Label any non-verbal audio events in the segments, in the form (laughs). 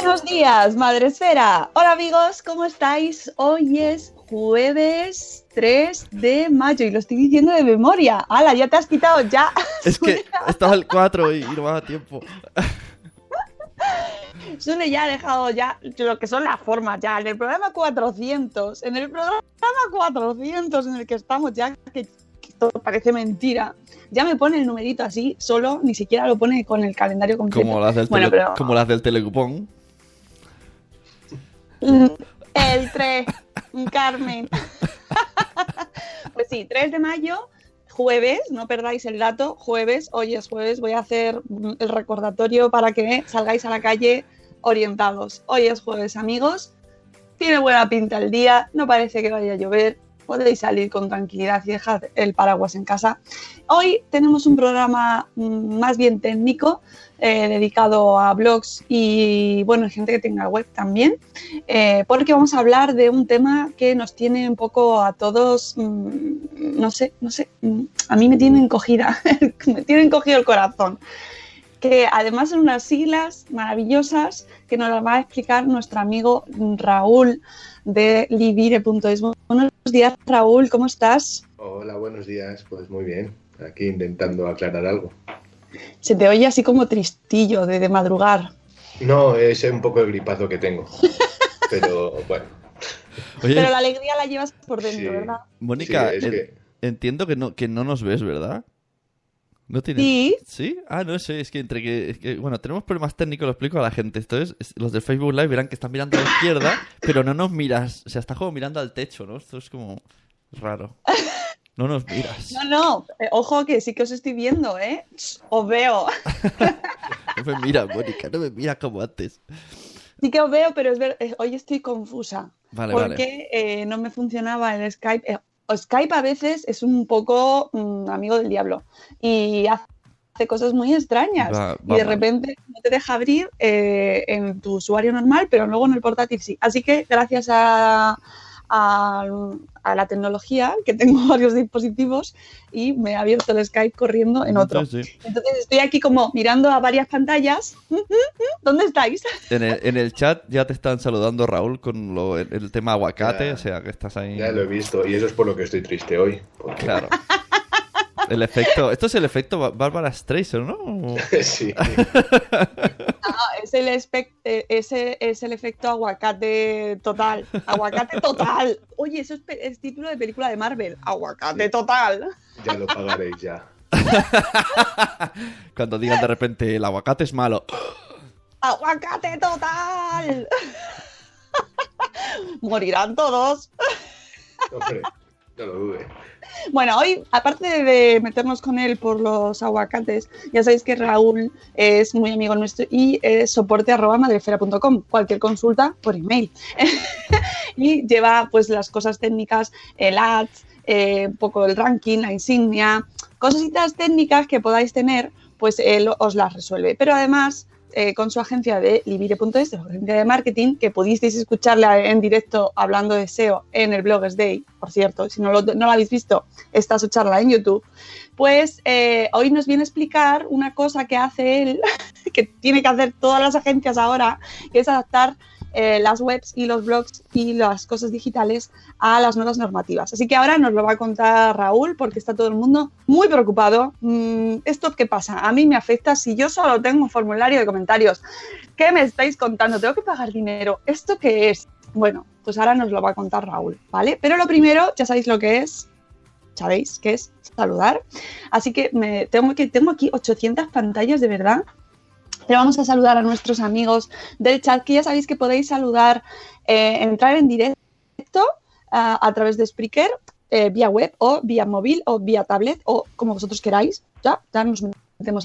Buenos días, Madre Esfera. Hola amigos, ¿cómo estáis? Hoy es jueves 3 de mayo y lo estoy diciendo de memoria. ¡Hala, ya te has quitado ya! (laughs) Es que estaba el 4 y, y no me da tiempo. (laughs) Sune ya ha dejado ya lo que son las formas ya. En el programa 400, en el programa 400 en el que estamos ya, que, que todo parece mentira, ya me pone el numerito así, solo, ni siquiera lo pone con el calendario completo. Como las del, Bueno, tele- pero- como las del telecupón. El 3, Carmen. (laughs) pues sí, 3 de mayo, jueves, no perdáis el dato, jueves, hoy es jueves, voy a hacer el recordatorio para que salgáis a la calle orientados. Hoy es jueves, amigos. Tiene buena pinta el día, no parece que vaya a llover. Podéis salir con tranquilidad y dejar el paraguas en casa. Hoy tenemos un programa mm, más bien técnico, eh, dedicado a blogs y, bueno, gente que tenga web también eh, porque vamos a hablar de un tema que nos tiene un poco a todos, mm, no sé, no sé, mm, a mí me tiene encogida, (laughs) me tiene encogido el corazón. Que además son unas siglas maravillosas que nos las va a explicar nuestro amigo Raúl de livire.es. Buenos días, Raúl, ¿cómo estás? Hola, buenos días. Pues muy bien. Aquí intentando aclarar algo. Se te oye así como tristillo de, de madrugar. No, es un poco el gripazo que tengo. (laughs) Pero bueno. Oye, Pero la alegría la llevas por dentro, Sí. ¿verdad? Mónica, sí, es en- que- entiendo que no, que no nos ves, ¿verdad? ¿No tienes... Sí. ¿Sí? Ah, no sé, es que entre que, es que- Bueno, tenemos problemas técnicos, lo explico a la gente. Entonces, es- los de Facebook Live verán que están mirando a la izquierda, (laughs) pero no nos miras. O sea, está como mirando al techo, ¿no? Esto es como raro. No nos miras. (laughs) No, no, eh, ojo que sí que os estoy viendo, ¿eh? Os veo. (laughs) No me mira, Mónica, no me mira como antes. Sí que os veo, pero es ver, eh, hoy estoy confusa. Vale, porque eh, no me funcionaba el Skype. O Skype a veces es un poco mm, amigo del diablo y hace cosas muy extrañas. Va- y de repente no te deja abrir eh, en tu usuario normal, pero luego en el portátil sí. Así que gracias a, a, a la tecnología, que tengo (laughs) varios dispositivos, y me ha abierto el Skype corriendo en otro. Sí, sí. Entonces estoy aquí como mirando a varias pantallas. (laughs) ¿Dónde estáis? (laughs) En el, en el chat ya te están saludando Raúl con lo- el, el tema aguacate, Ya. o sea que estás ahí. Ya lo he visto. Y eso es por lo que estoy triste hoy. Porque... Claro. El efecto. Esto es el efecto Ba- Bárbara Streisand, ¿no? (laughs) sí. Ah, es, el eh, ese es el efecto aguacate total. Aguacate total. Oye, eso es, es título de película de Marvel. Aguacate total. Ya lo pagaréis ya. (laughs) Cuando digan de repente el aguacate es malo. Aguacate total. (laughs) Morirán todos. Hombre, No lo dude. Bueno, hoy, aparte de meternos con él por los aguacates, ya sabéis que Raúl es muy amigo nuestro y es soporte arroba madrefera.com. Cualquier consulta por email. (laughs) y lleva pues las cosas técnicas, el ads, eh, un poco el ranking, la insignia, cositas técnicas que podáis tener, pues él os las resuelve. Pero además eh, con su agencia de libire.es, su agencia de marketing, que pudisteis escucharle en directo hablando de SEO en el Bloggers Day, por cierto, si no lo, no lo habéis visto, está su charla en YouTube, pues eh, hoy nos viene a explicar una cosa que hace él, (laughs) que tiene que hacer todas las agencias ahora, que es adaptar eh, las webs y los blogs y las cosas digitales a las nuevas normativas. Así que ahora nos lo va a contar Raúl porque está todo el mundo muy preocupado. Mm, ¿Esto qué pasa? A mí me afecta si yo solo tengo un formulario de comentarios. ¿Qué me estáis contando? ¿Tengo que pagar dinero? ¿Esto qué es? Bueno, pues ahora nos lo va a contar Raúl, ¿vale? Pero lo primero, ya sabéis lo que es, sabéis que es saludar. Así que me, tengo, que tengo aquí 800 pantallas de verdad pero vamos a saludar a nuestros amigos del chat, que ya sabéis que podéis saludar, eh, entrar en directo a través de Spreaker, eh, vía web o vía móvil o vía tablet o como vosotros queráis. Ya, ya nos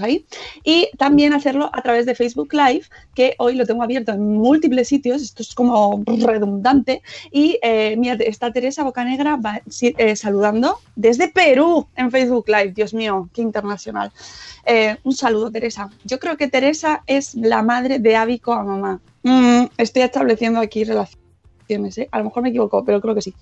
ahí. Y también hacerlo a través de Facebook Live, que hoy lo tengo abierto en múltiples sitios, esto es como redundante. Y eh, mira, está Teresa Bocanegra va, eh, saludando desde Perú en Facebook Live. Dios mío, qué internacional. Eh, un saludo, Teresa. Yo creo que Teresa es la madre de Abico a mamá. Mm, estoy estableciendo aquí relaciones, ¿eh? A lo mejor me equivoco, pero creo que sí.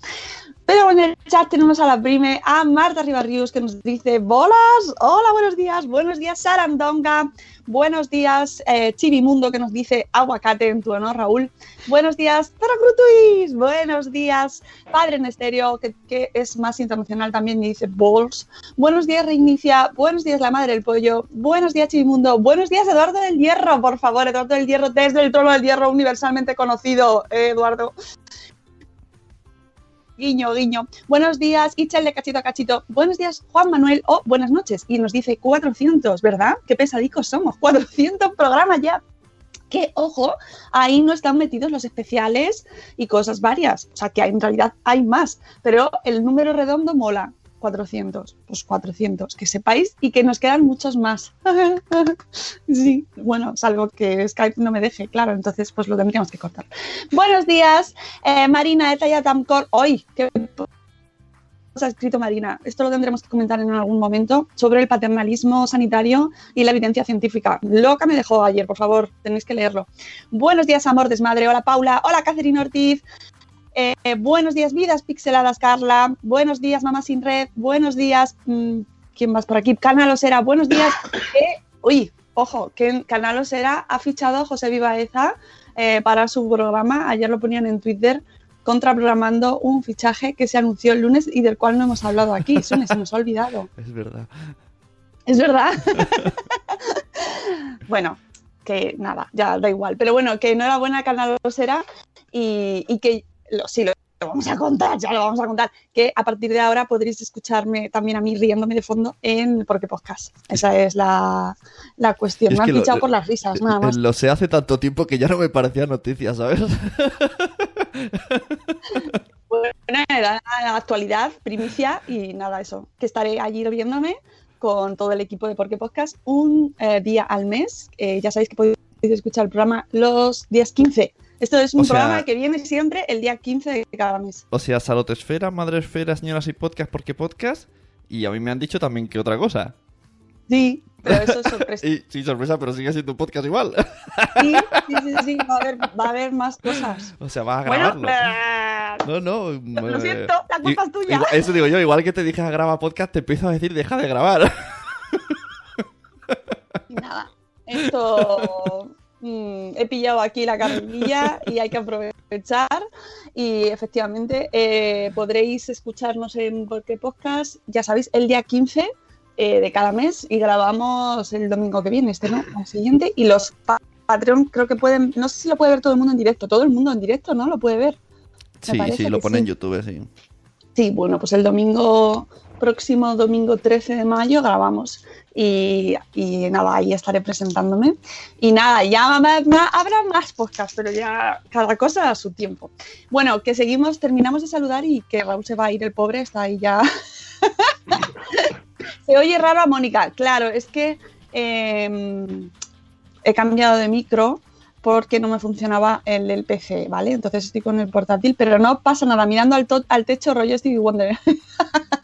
Pero en el chat tenemos a la prime, a Marta Ribarrius, que nos dice, bolas, hola, buenos días, buenos días, Sarandonga, buenos días, eh, Chivimundo, que nos dice aguacate en tu honor, Raúl, buenos días, Taracrutuis, buenos días, Padre en Estéreo, que, es más internacional también, me dice balls, buenos días, Reinicia, buenos días, la madre del pollo, buenos días, Chivimundo, buenos días, Eduardo del Hierro, por favor, Eduardo del Hierro, desde el trono del Hierro, universalmente conocido, eh, Eduardo. Guiño, guiño. Buenos días, Ichel de cachito a cachito. Buenos días, Juan Manuel. O oh, buenas noches. Y nos dice 400, ¿verdad? Qué pesadicos somos. 400 programas ya. Que, ojo, ahí no están metidos los especiales y cosas varias. O sea, que en realidad hay más. Pero el número redondo mola. 400, pues 400, que sepáis y que nos quedan muchos más. (laughs) sí, bueno, salvo que Skype no me deje, claro, entonces pues lo tendríamos que cortar. Buenos días, eh, Marina de Tamcor. Hoy, ¿qué ha escrito Marina? Esto lo tendremos que comentar en algún momento sobre el paternalismo sanitario y la evidencia científica. Loca me dejó ayer, por favor, tenéis que leerlo. Buenos días, amor desmadre. Hola, Paula. Hola, Catherine Ortiz. Eh, buenos días, vidas pixeladas, Carla. Buenos días, Mamá Sin Red. Buenos días, mmm, ¿quién más por aquí? Canalosera. Buenos días. (coughs) Uy, ojo, que Canalosera ha fichado a José Vivaeza eh, para su programa. Ayer lo ponían en Twitter contraprogramando un fichaje que se anunció el lunes y del cual no hemos hablado aquí. Sune, se nos ha olvidado. (laughs) Es verdad. Es verdad. (laughs) (laughs) bueno, que nada, ya da igual. Pero bueno, que enhorabuena Canalosera y, y que lo, sí, lo, lo vamos a contar, ya lo vamos a contar, que a partir de ahora podréis escucharme también a mí riéndome de fondo en Porque Podcast. Esa es la, la cuestión. Es me han fichado por las risas, nada más. Lo sé hace tanto tiempo que ya no me parecía noticia, ¿sabes? (laughs) Bueno, era la actualidad, primicia y nada, eso. Que estaré allí viéndome con todo el equipo de Porque Podcast un eh, día al mes. Eh, ya sabéis que podéis escuchar el programa los días 15. Esto es un O sea- programa que viene siempre el día 15 de cada mes. O sea, Salotesfera, Madresfera, Señoras y Podcast, porque podcast. Y a mí me han dicho también que otra cosa. Sí, pero eso es sorpresa. (laughs) Y, sí, sorpresa, pero sigue siendo un podcast igual. Sí, sí, sí, sí, va a haber, va a haber más cosas. o sea, vas a Bueno, grabarlo. no, no. lo eh, siento, la culpa es tuya. igual- eso digo yo, igual que te dije a grabar podcast, te empiezo a decir deja de grabar. Y nada, esto mm, he pillado aquí la carrerilla y hay que aprovechar. Y efectivamente eh, podréis escucharnos en Porque Podcast, ya sabéis, el día 15 eh, de cada mes y grabamos el domingo que viene, este no, el siguiente. Y los pa- Patreon creo que pueden, no sé si lo puede ver todo el mundo en directo, todo el mundo en directo, ¿no? Lo puede ver. Sí, sí, lo pone en. YouTube, sí. Sí, bueno, pues el domingo próximo domingo 13 de mayo grabamos. Y, y nada, ahí estaré presentándome. Y nada, ya habrá más podcasts, pero ya cada cosa a su tiempo. Bueno, que seguimos, terminamos de saludar y que Raúl se va a ir, el pobre está ahí ya. (laughs) se oye raro a Mónica. Claro, es que eh, he cambiado de micro porque no me funcionaba el del PC, ¿vale? Entonces estoy con el portátil, pero no pasa nada, mirando al, al techo rollo Stevie Wonder. (laughs)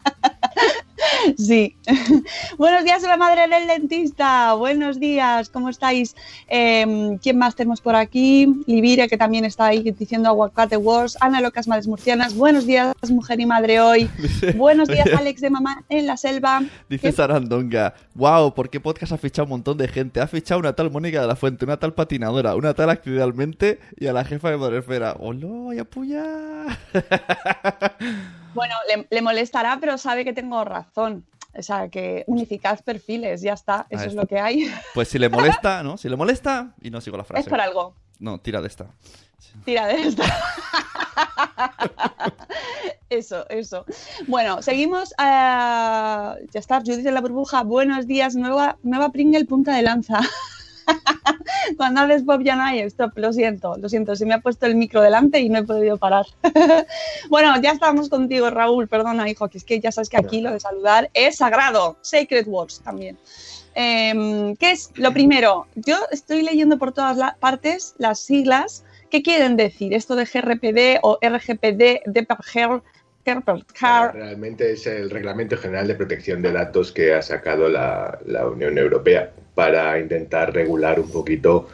Sí. (laughs) Buenos días, la madre del dentista. Buenos días, ¿cómo estáis? Eh, ¿Quién más tenemos por aquí? Livire, que también está ahí diciendo aguacate wars. Ana Locas Madres Murcianas. Buenos días, mujer y madre hoy. Buenos días, (laughs) Alex de Mamá en la Selva. Dice ¿Qué- Sarandonga, wow, ¿por qué podcast ha fichado un montón de gente? Ha fichado una tal Mónica de la Fuente, una tal patinadora, una tal accidentalmente y a la jefa de Madresfera. ¡Hola, ya puya! (laughs) Bueno, le, le molestará, pero sabe que tengo razón. O sea, que unificad perfiles, ya está. Eso es lo que hay. (laughs) Pues si le molesta, ¿no? Si le molesta, y no sigo la frase. Es por algo. No, tira de esta. Tira de esta. (laughs) Eso, eso. Bueno, seguimos. a ya está, Judith en la burbuja. Buenos días, nueva, nueva Pringle punta de lanza. (laughs) Cuando haces pop ya no hay stop, lo siento, lo siento, se me ha puesto el micro delante y no he podido parar. (laughs) bueno, ya estamos contigo, Raúl, perdona, hijo, que es que ya sabes que aquí lo de saludar es sagrado, sacred words también. Em, ¿Qué es lo primero? Yo estoy leyendo por todas las partes las siglas. ¿Qué quieren decir esto de GRPD o RGPD, DPGR, GRPD? Realmente es el Reglamento General de Protección de Datos que ha sacado la, la Unión Europea para intentar regular un poquito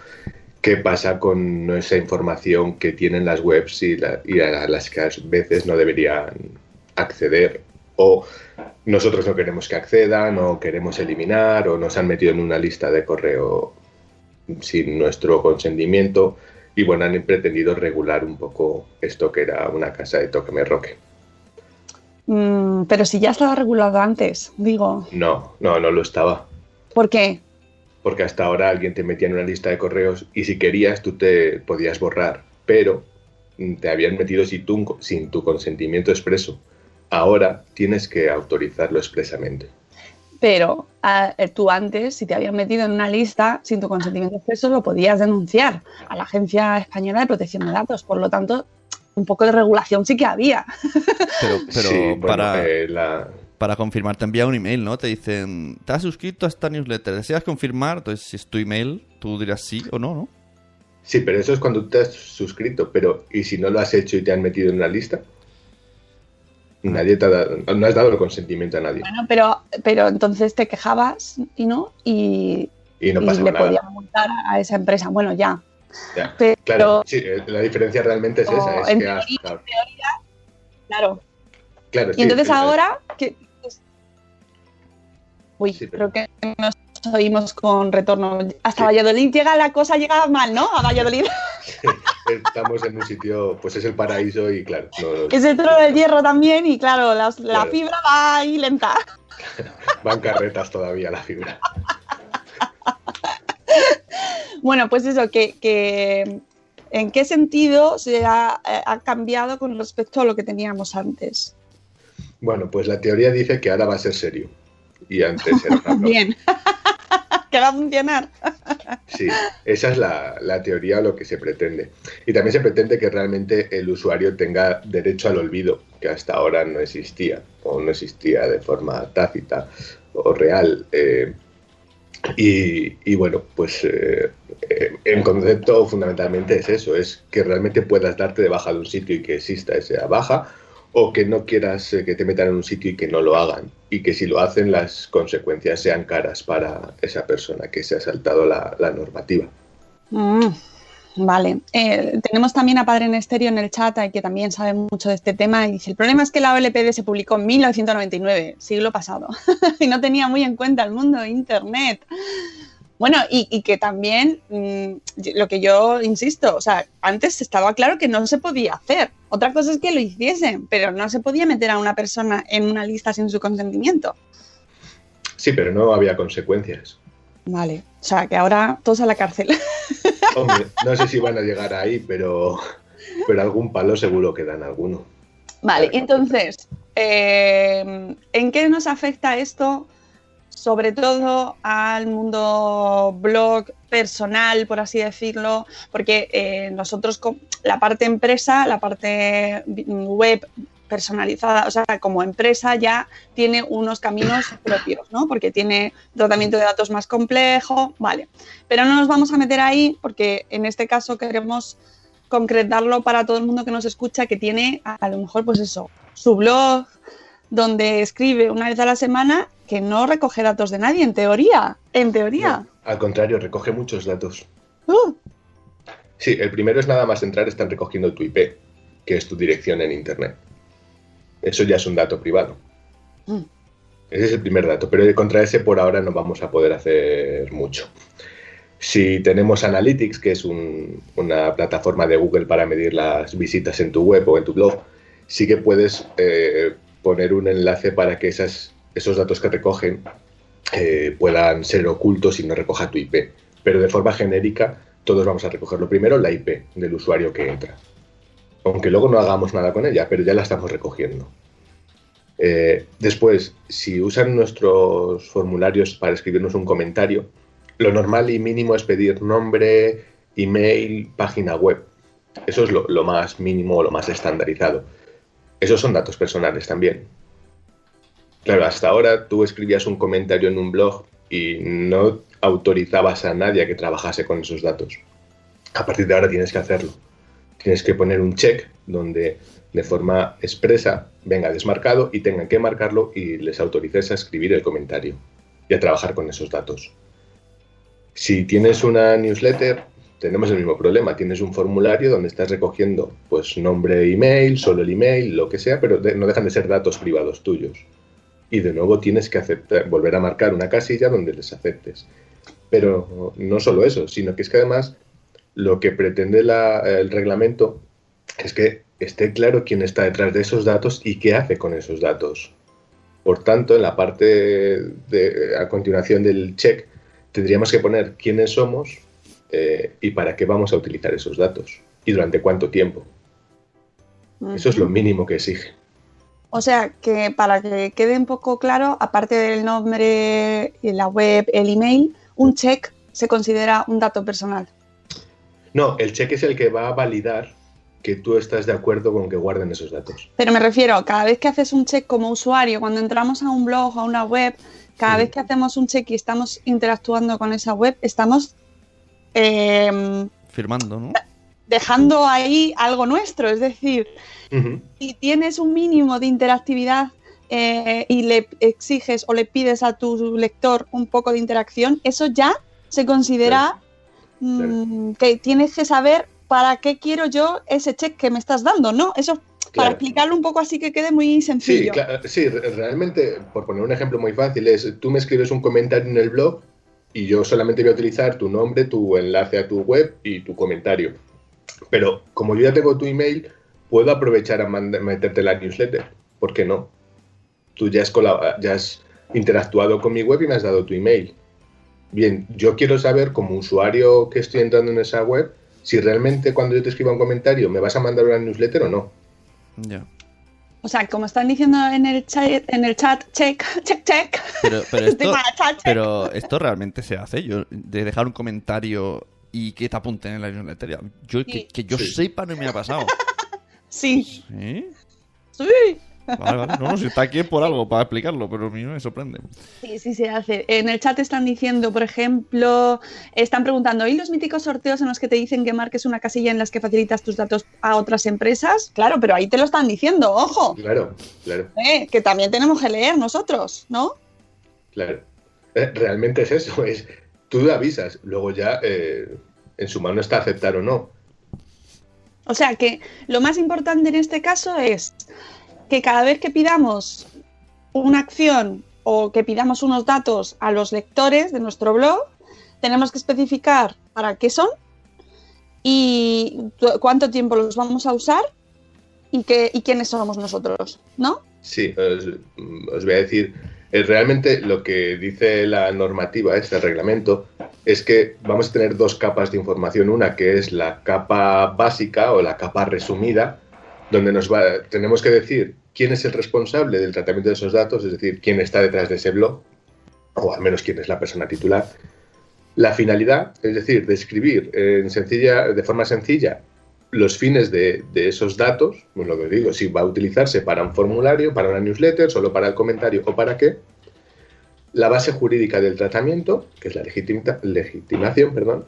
qué pasa con esa información que tienen las webs y, la- y a las que a veces no deberían acceder o nosotros no queremos que accedan o queremos eliminar o nos han metido en una lista de correo sin nuestro consentimiento y bueno, han pretendido regular un poco esto que era una casa de toque me roque. Mm, pero si ya estaba regulado antes, digo, No, no, no lo estaba. ¿por qué? Porque hasta ahora alguien te metía en una lista de correos y si querías tú te podías borrar, pero mm, te habían metido sin tu, sin tu consentimiento expreso. Ahora tienes que autorizarlo expresamente. Pero eh, tú antes, si te habían metido en una lista sin tu consentimiento expreso, lo podías denunciar a la Agencia Española de Protección de Datos. Por lo tanto, un poco de regulación sí que había. Pero, (laughs) pero Sí, bueno, para, eh, la- para confirmar te envía un email, ¿no? Te dicen, te has suscrito a esta newsletter, ¿deseas confirmar? Entonces, si es tu email, tú dirás sí o no, ¿no? Sí, pero eso es cuando te has suscrito, pero ¿y si no lo has hecho y te han metido en una lista? Nadie te ha dado, no has dado el consentimiento a nadie. Bueno, pero, pero entonces te quejabas y no, y, Y no y le podían multar a esa empresa. Bueno, ya. Ya. Pero, Claro, sí, eh, la diferencia realmente es esa, es en que has- teoría, claro. claro, Y sí, entonces ahora, Uy, creo que nos oímos con retorno. Hasta Valladolid llega la cosa, llega mal, ¿no? A Valladolid. (laughs) estamos en un sitio, pues es el paraíso y claro, no- es el trono del hierro también y claro, la Claro. fibra va ahí lenta. (laughs) van carretas todavía la fibra. (laughs) Bueno, pues eso, que, que ¿en qué sentido se ha, eh, ha cambiado con respecto a lo que teníamos antes? Bueno, pues la teoría dice que ahora va a ser serio. Y antes era una broma. (laughs) Bien. (laughs) que va a funcionar. Sí, esa es la, la teoría o lo que se pretende. Y también se pretende que realmente el usuario tenga derecho al olvido, que hasta ahora no existía, o no existía de forma tácita o real. Eh, y, y bueno, pues eh, eh, el concepto fundamentalmente es eso, es que realmente puedas darte de baja de un sitio y que exista esa baja, o que no quieras eh, que te metan en un sitio y que no lo hagan, y que si lo hacen las consecuencias sean caras para esa persona que se ha saltado la, normativa. Mm, vale. Eh, tenemos también a Padre en Estéreo en el chat, eh, que también sabe mucho de este tema, y dice, el problema es que la OLPD se publicó en 1999, siglo pasado, (laughs) y no tenía muy en cuenta el mundo de Internet. Bueno, y, y que también, mm, lo que yo insisto, o sea, antes estaba claro que no se podía hacer. Otra cosa es que lo hiciesen, pero no se podía meter a una persona en una lista sin su consentimiento. Sí, pero no había consecuencias. Vale, o sea, que ahora todos a la cárcel. (laughs) Hombre, no sé si van a llegar ahí, pero, pero algún palo seguro que dan alguno. Vale, entonces, eh, ¿en qué nos afecta esto? Sobre todo al mundo blog personal, por así decirlo, porque eh, nosotros, con la parte empresa, la parte web personalizada, o sea, como empresa ya tiene unos caminos (coughs) propios, ¿no? Porque tiene tratamiento de datos más complejo, vale. Pero no nos vamos a meter ahí porque en este caso queremos concretarlo para todo el mundo que nos escucha, que tiene a, a lo mejor, pues eso, su blog, donde escribe una vez a la semana que no recoge datos de nadie, en teoría, en teoría. No, al contrario, recoge muchos datos. Uh, Sí, el primero es nada más entrar, están recogiendo tu IP, que es tu dirección en Internet. Eso ya es un dato privado. Mm. Ese es el primer dato, pero contra ese por ahora no vamos a poder hacer mucho. Si tenemos Analytics, que es un- una plataforma de Google para medir las visitas en tu web o en tu blog, sí que puedes eh, poner un enlace para que esas, esos datos que recogen eh, puedan ser ocultos y no recoja tu IP. Pero de forma genérica, todos vamos a recoger lo primero, la IP del usuario que entra. Aunque luego no hagamos nada con ella, pero ya la estamos recogiendo. Eh, después, si usan nuestros formularios para escribirnos un comentario, lo normal y mínimo es pedir nombre, email, página web. Eso es lo, más mínimo, lo más estandarizado. Esos son datos personales también. Claro, hasta ahora tú escribías un comentario en un blog y no autorizabas a nadie a que trabajase con esos datos. A partir de ahora tienes que hacerlo. Tienes que poner un check donde de forma expresa venga desmarcado y tengan que marcarlo y les autorices a escribir el comentario y a trabajar con esos datos. Si tienes una newsletter, tenemos el mismo problema. Tienes un formulario donde estás recogiendo pues nombre, email, solo el email, lo que sea, pero no dejan de ser datos privados tuyos. Y de nuevo tienes que aceptar, volver a marcar una casilla donde les aceptes. Pero no solo eso, sino que es que además lo que pretende la- el reglamento es que esté claro quién está detrás de esos datos y qué hace con esos datos. Por tanto, en la parte de, a continuación del check, tendríamos que poner quiénes somos eh, y para qué vamos a utilizar esos datos y durante cuánto tiempo. Eso es lo mínimo que exige. O sea, que para que quede un poco claro, aparte del nombre, la web, el email, un check se considera un dato personal. No, el check es el que va a validar que tú estás de acuerdo con que guarden esos datos. Pero me refiero, cada vez que haces un check como usuario, cuando entramos a un blog o a una web, cada vez que hacemos un check y estamos interactuando con esa web, estamos em, Firmando, ¿no? Dejando ahí algo nuestro. Es decir, Ujú. si tienes un mínimo de interactividad eh, y le exiges o le pides a tu lector un poco de interacción, eso ya se considera mm, que tienes que saber para qué quiero yo ese check que me estás dando, ¿no? Eso para Claro. explicarlo un poco así que quede muy Sí, sencillo. sí, re- realmente, por poner un ejemplo muy fácil, es tú me escribes un comentario en el blog y yo solamente voy a utilizar tu nombre, tu enlace a tu web y tu comentario. Pero como yo ya tengo tu email, puedo aprovechar a meterte la newsletter. ¿Por qué no? Tú ya has, ya has interactuado con mi web y me has dado tu email. Bien, yo quiero saber como usuario que estoy entrando en esa web si realmente cuando yo te escriba un comentario me vas a mandar una newsletter o no. Ya. O sea, como están diciendo en el chat, en el chat, check, check, check. Pero, (laughs) esto, chat, check. pero esto realmente se hace. Yo, de dejar un comentario y que te apunten en la newsletter. Yo, Sí. que, que yo Sí. sepa no me ha pasado. (laughs) Sí, ¿Sí? sí. Vale, vale. No, no, si está aquí es por algo, para explicarlo, pero a mí me sorprende. Sí, sí se hace. En el chat están diciendo, por ejemplo, están preguntando, ¿y los míticos sorteos en los que te dicen que marques una casilla en las que facilitas tus datos a otras empresas? Claro, pero ahí te lo están diciendo, ojo, Claro, claro. eh, que también tenemos que leer nosotros, ¿no? Claro. Eh, Realmente es eso, es tú avisas, luego ya eh, en su mano está aceptar o no. O sea que lo más importante en este caso es que cada vez que pidamos una acción o que pidamos unos datos a los lectores de nuestro blog, tenemos que especificar para qué son y cuánto tiempo los vamos a usar y, qué, y quiénes somos nosotros, ¿no? Sí, os, os voy a decir, realmente lo que dice la normativa, este reglamento, es que vamos a tener dos capas de información. Una que es la capa básica o la capa resumida, donde nos va, tenemos que decir quién es el responsable del tratamiento de esos datos, es decir, quién está detrás de ese blog, o al menos quién es la persona titular. La finalidad, es decir, describir en sencilla, de forma sencilla los fines de, de esos datos, pues lo que digo, si va a utilizarse para un formulario, para una newsletter, solo para el comentario o para qué, la base jurídica del tratamiento, que es la legitimación, perdón,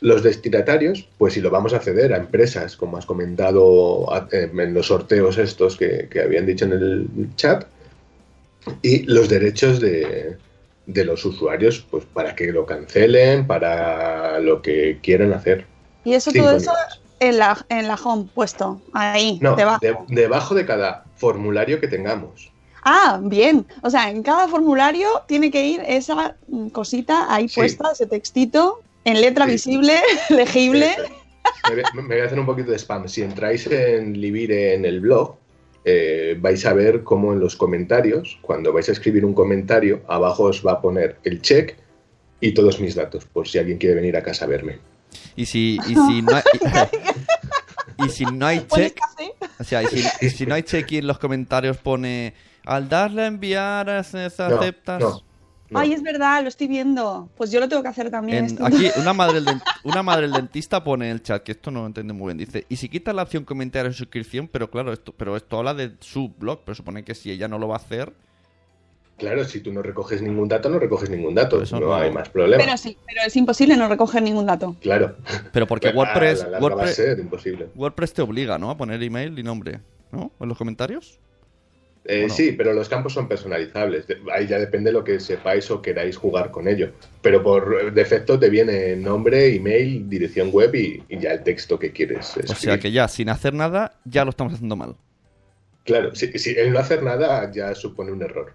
los destinatarios, pues si lo vamos a ceder a empresas, como has comentado a- en los sorteos estos que, que habían dicho en el chat, y los derechos de, de los usuarios, pues para que lo cancelen, para lo que quieran hacer. Y eso, Cinco todo eso. En la, en la home puesto, ahí, No, debajo. de- debajo de cada formulario que tengamos. Ah, bien. O sea, en cada formulario tiene que ir esa cosita ahí Sí. puesta, ese textito, en letra Sí. visible, (laughs) legible. Me voy, me voy a hacer un poquito de spam. Si entráis en Libire en el blog, eh, vais a ver cómo en los comentarios, cuando vais a escribir un comentario, abajo os va a poner el check y todos mis datos, por si alguien quiere venir a casa a verme. Y si, (laughs) (laughs) y si no hay, y, y si no hay check, o sea, y si, y si no hay check y en los comentarios pone al darle a enviar se- No, aceptas. no, no. Ay, es verdad, lo estoy viendo. Pues yo lo tengo que hacer también. En- esto. aquí (laughs) una madre, del una madre del dentista pone en el chat, que esto no lo entiende muy bien, dice, y si quita la opción comentario en suscripción, pero claro, esto, pero esto habla de su blog, pero supone que si ella no lo va a hacer, Claro, si tú no recoges ningún dato, no recoges ningún dato. Eso no, no. hay más problema. Pero sí, pero es imposible no recoger ningún dato. Claro. pero porque Pues, (laughs) a WordPress, la larga va a WordPress, ser imposible. WordPress te obliga, ¿no? A poner email y nombre, ¿no? En los comentarios. Eh. Sí, pero los campos son personalizables. Ahí ya depende lo que sepáis o queráis jugar con ello. Pero por defecto te viene nombre, email, dirección web y, y ya el texto que quieres O escribir. sea que ya, sin hacer nada, ya lo estamos haciendo mal. Claro, si, si el no hacer nada ya supone un error.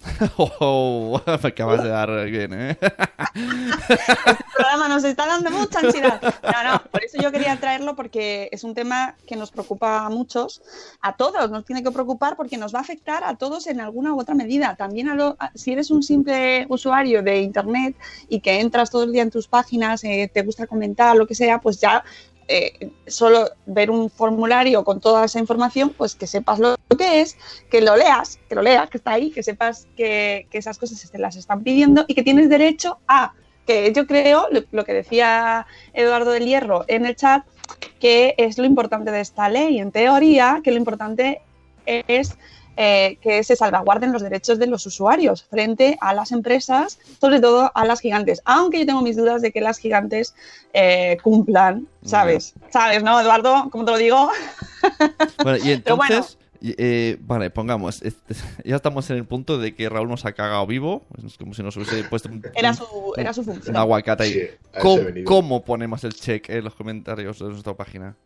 (laughs) Oh, me acabas de dar bien, ¿eh? El programa nos está dando mucha ansiedad. No, no, por eso yo quería traerlo porque es un tema que nos preocupa a muchos, a todos nos tiene que preocupar porque nos va a afectar a todos en alguna u otra medida. También a lo- si eres un simple usuario de internet y que entras todo el día en tus páginas, eh, te gusta comentar, lo que sea, pues ya eh, solo ver un formulario con toda esa información, pues que sepas lo que es, que lo leas, que lo leas, que está ahí, que sepas que, que esas cosas te las están pidiendo y que tienes derecho a, que yo creo, lo, lo que decía Eduardo del Hierro en el chat, que es lo importante de esta ley. En teoría, que lo importante es eh, que se salvaguarden los derechos de los usuarios frente a las empresas, sobre todo a las gigantes. Aunque yo tengo mis dudas de que las gigantes eh, cumplan, ¿sabes? ¿Sabes, no, Eduardo? ¿Cómo te lo digo? (laughs) Bueno, y Pero bueno. entonces, eh, vale, pongamos, este, ya estamos en el punto de que Raúl nos ha cagado vivo, es como si nos hubiese puesto un, Era su, era su un función. aguacate ahí. Sí, a eso he ¿Cómo, venido. cómo ponemos el check en los comentarios de nuestra página?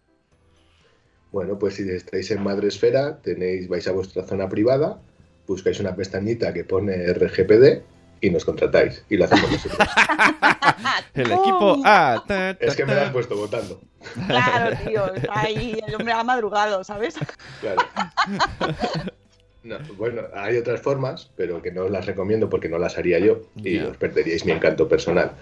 Bueno, pues si estáis en Madresfera, tenéis, vais a vuestra zona privada, buscáis una pestañita que pone RGPD y nos contratáis. Y lo hacemos nosotros. (laughs) El equipo A. ta, ta, es que me lo han puesto votando. Claro, (laughs) tío, ahí, el hombre ha madrugado, ¿sabes? Claro. No, bueno, hay otras formas, pero que no os las recomiendo porque no las haría yo y os perderíais mi encanto personal.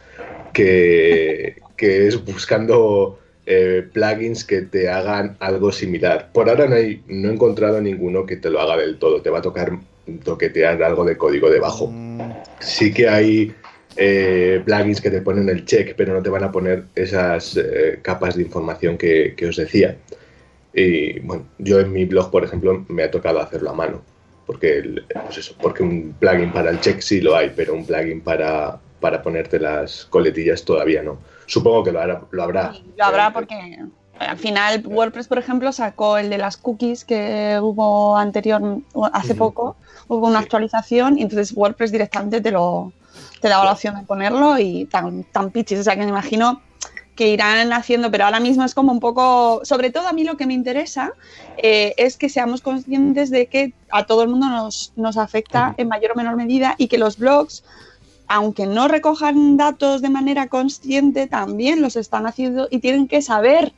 Que, que es buscando eh, plugins que te hagan algo similar. Por ahora no, hay, no he encontrado ninguno que te lo haga del todo. Te va a tocar toquetear algo de código debajo. Mm, Sí que hay eh, plugins que te ponen el check, pero no te van a poner esas eh, capas de información que, que os decía. Y bueno, yo en mi blog, por ejemplo, me ha tocado hacerlo a mano. Porque, el- pues eso, porque un plugin para el check sí lo hay, pero un plugin para, para ponerte las coletillas todavía no. Supongo que lo, hará- lo habrá. Sí, lo habrá Eh, porque al final WordPress, por ejemplo, sacó el de las cookies que hubo anterior, hace poco, hubo una Sí. actualización y entonces WordPress directamente te lo te daba la opción de ponerlo y tan, tan pichis, o sea que me imagino que irán haciendo, pero ahora mismo es como un poco, sobre todo a mí lo que me interesa eh, es que seamos conscientes de que a todo el mundo nos, nos afecta en mayor o menor medida y que los blogs aunque no recojan datos de manera consciente, también los están haciendo y tienen que saber,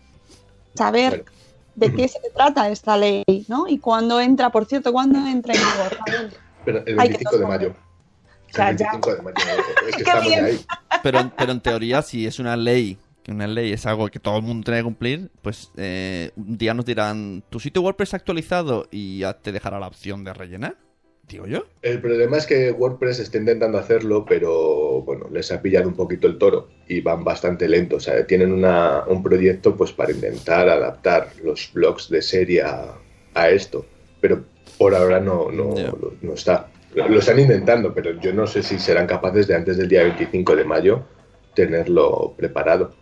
saber Claro. de qué se trata esta ley, ¿no? Y cuándo entra, por cierto, cuándo entra en vigor. Pero el Ay, que 25 de mayo. sea, El ya. 25 de mayo. (laughs) Es que Qué estamos bien. ahí. Pero, pero en teoría, si es una ley que una ley es algo que todo el mundo tiene que cumplir, pues eh, un día nos dirán, tu sitio WordPress actualizado y ya te dejará la opción de rellenar. Yo. El problema es que WordPress está intentando hacerlo, pero bueno, les ha pillado un poquito el toro y van bastante lentos. O sea, tienen una- un proyecto pues para intentar adaptar los blogs de serie a, a esto, pero por ahora no, no, no- no está. Lo, lo están intentando, pero yo no sé si serán capaces de antes del día 25 de mayo tenerlo preparado.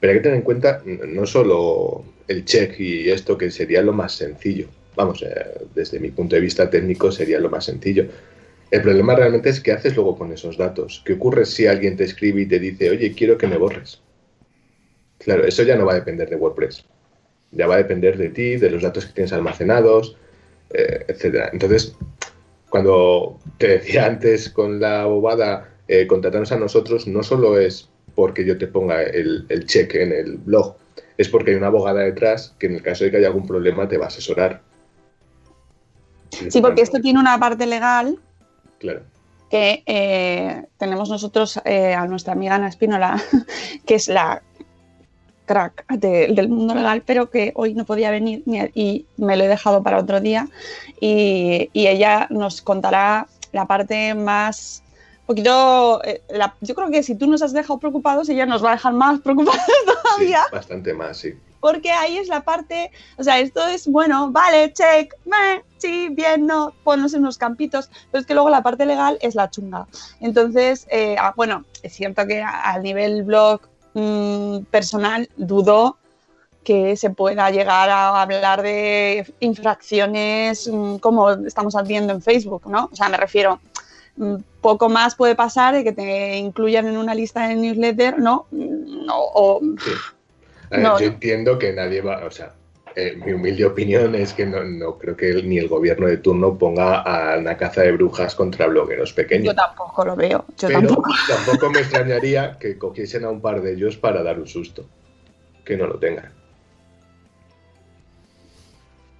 Pero hay que tener en cuenta no solo el check y esto, que sería lo más sencillo. Vamos, eh, desde mi punto de vista técnico sería lo más sencillo. El problema realmente es qué haces luego con esos datos. ¿Qué ocurre si alguien te escribe y te dice, oye, quiero que me borres? Claro, eso ya no va a depender de WordPress. Ya va a depender de ti, de los datos que tienes almacenados, eh, etcétera. Entonces, cuando te decía (laughs) antes con la bobada, eh, contratarnos a nosotros, no solo es porque yo te ponga el, el check en el blog, es porque hay una abogada detrás que en el caso de que haya algún problema te va a asesorar. Sí, porque esto tiene una parte legal Claro. que eh, tenemos nosotros eh, a nuestra amiga Ana Espínola, (laughs) que es la crack de- del mundo legal, pero que hoy no podía venir ni- y me lo he dejado para otro día. Y, y ella nos contará la parte más. poquito. eh, la- yo creo que si tú nos has dejado preocupados, ella nos va a dejar más preocupados (laughs) Sí, todavía. bastante más, sí. Porque ahí es la parte, o sea, esto es bueno, vale, check, meh, sí, bien, no, ponnos en unos campitos, pero es que luego la parte legal es la chunga. Entonces, eh, ah, bueno, es cierto que a, a nivel blog mm, personal dudo que se pueda llegar a hablar de infracciones mm, como estamos haciendo en Facebook, ¿no? O sea, me refiero, mm, poco más puede pasar de que te incluyan en una lista de newsletter, ¿no? O. A ver, No, yo no. entiendo que nadie va, o sea, eh, mi humilde opinión es que no, no creo que el- ni el gobierno de turno ponga a una caza de brujas contra blogueros pequeños. Yo tampoco lo veo, yo Pero tampoco. (laughs) tampoco me extrañaría que cogiesen a un par de ellos para dar un susto. Que no lo tengan.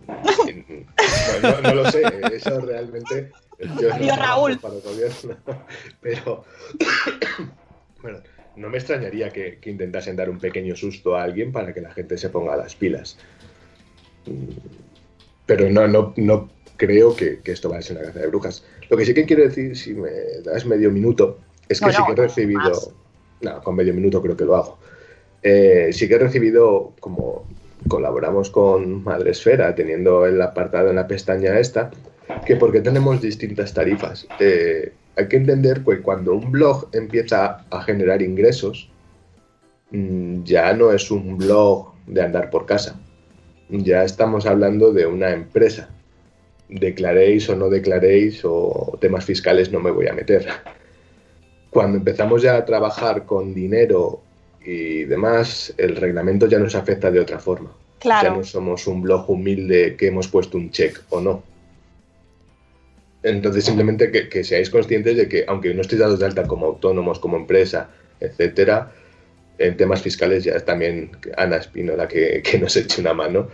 No, (laughs) no- no lo sé, eso realmente. Yo no Raúl. Para el gobierno, (laughs) pero. (coughs) Bueno, no me extrañaría que, que intentasen dar un pequeño susto a alguien para que la gente se ponga las pilas. Mm, Pero no, no, no creo que, que esto vaya a ser una caza de brujas. Lo que sí que quiero decir, si me das medio minuto, es que No, sí que he recibido. más. No, con medio minuto creo que lo hago. Eh, sí que he recibido, como colaboramos con Madresfera, teniendo el apartado en la pestaña esta, que porque tenemos distintas tarifas. Eh, hay que entender que cuando un blog empieza a generar ingresos, mm, ya no es un blog de andar por casa. Ya estamos hablando de una empresa. Declaréis o no declaréis o temas fiscales no me voy a meter. Cuando empezamos ya a trabajar con dinero y demás, el reglamento ya nos afecta de otra forma. Ya Claro. no somos un blog humilde que hemos puesto un check o no. Entonces, simplemente que, que seáis conscientes de que, aunque no estéis dados de alta como autónomos, como empresa, etcétera, en temas fiscales ya es también Ana Espino la que, que nos eche una mano,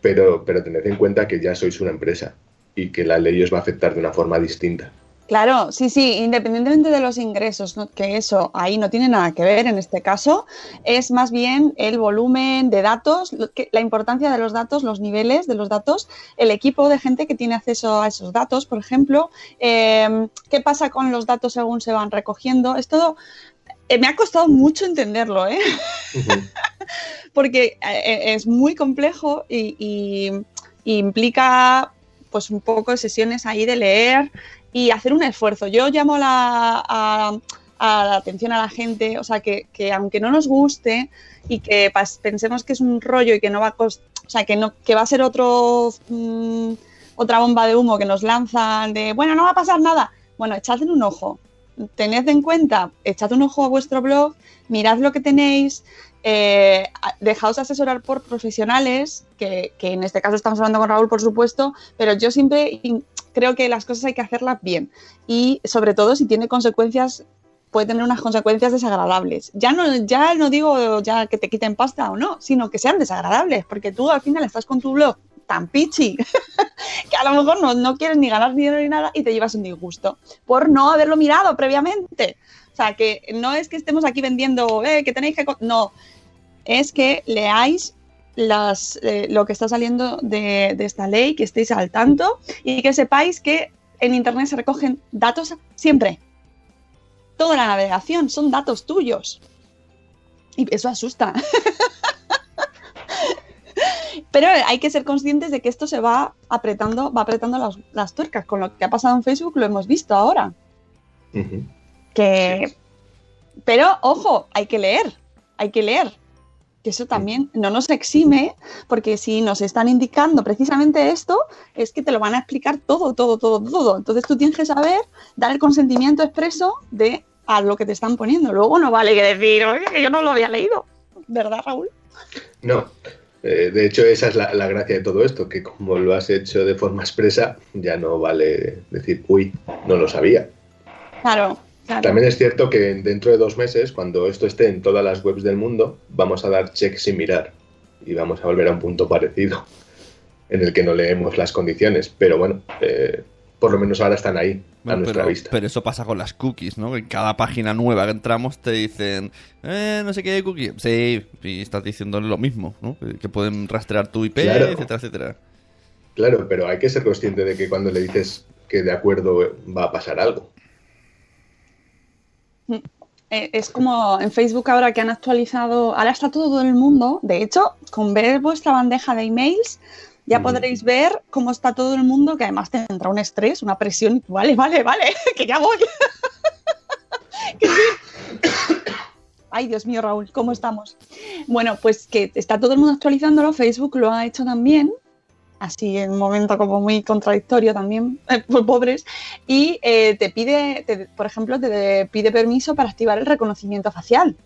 pero, pero tened en cuenta que ya sois una empresa y que la ley os va a afectar de una forma distinta. Claro, sí, sí, independientemente de los ingresos, ¿no? que eso ahí no tiene nada que ver en este caso, es más bien el volumen de datos, lo que- la importancia de los datos, los niveles de los datos, el equipo de gente que tiene acceso a esos datos, por ejemplo, eh, qué pasa con los datos según se van recogiendo, es todo, eh, me ha costado mucho entenderlo, ¿eh? (laughs) porque eh, es muy complejo y, y- y implica pues un poco de sesiones ahí de leer y hacer un esfuerzo. Yo llamo la, a- a la atención a la gente, o sea, que, que aunque no nos guste y que pensemos que es un rollo y que no va a cos- o sea, que no que va a ser otro mm, otra bomba de humo que nos lanzan de, bueno, no va a pasar nada. Bueno, echadle un ojo. Tened en cuenta, echad un ojo a vuestro blog, mirad lo que tenéis, eh, dejaos asesorar por profesionales, que, que en este caso estamos hablando con Raúl, por supuesto, pero yo siempre creo que las cosas hay que hacerlas bien y sobre todo si tiene consecuencias puede tener unas consecuencias desagradables. Ya no, ya no digo ya que te quiten pasta o no, sino que sean desagradables, porque tú al final estás con tu blog tan pichi (laughs) que a lo mejor no, no quieres ni ganar dinero ni nada y te llevas un disgusto por no haberlo mirado previamente. O sea, que no es que estemos aquí vendiendo, eh, que tenéis que... co-". No, es que leáis las, eh, lo que está saliendo de, de esta ley, que estéis al tanto y que sepáis que en Internet se recogen datos siempre. Toda la navegación son datos tuyos. Y eso asusta. (laughs) Pero hay que ser conscientes de que esto se va apretando, va apretando las, las tuercas. Con lo que ha pasado en Facebook lo hemos visto ahora. Que. Pero, ojo, hay que leer. Hay que leer. Que eso también no nos exime, porque si nos están indicando precisamente esto, es que te lo van a explicar todo, todo, todo, todo. Entonces tú tienes que saber dar el consentimiento expreso de a lo que te están poniendo. Luego no vale que decir, oye, que yo no lo había leído. ¿Verdad, Raúl? No. Eh, de hecho, esa es la, la gracia de todo esto, que como lo has hecho de forma expresa, ya no vale decir, uy, no lo sabía. Claro. Claro. También es cierto que dentro de dos meses, cuando esto esté en todas las webs del mundo, vamos a dar check sin mirar y vamos a volver a un punto parecido (laughs) en el que no leemos las condiciones. Pero bueno, eh, por lo menos ahora están ahí, a nuestra pero, vista. pero eso pasa con las cookies, ¿no? En cada página nueva que entramos te dicen, eh, no sé qué cookie. Sí, y estás diciendo lo mismo, ¿no? Que, que pueden rastrear tu IP, Claro. etcétera, etcétera. Claro, pero hay que ser consciente de que cuando le dices que de acuerdo va a pasar algo. Eh, es como en Facebook ahora que han actualizado, ahora está todo el mundo, de hecho, con ver vuestra bandeja de emails, ya podréis ver cómo está todo el mundo, que además te entra un estrés, una presión, vale, vale, vale, (laughs) que ya voy. (laughs) Ay, Dios mío, Raúl, ¿cómo estamos? Bueno, pues que está todo el mundo actualizándolo, Facebook lo ha hecho también, así en un momento como muy contradictorio también, (laughs) pues pobres, y eh, te pide, te- por ejemplo, te pide permiso para activar el reconocimiento facial.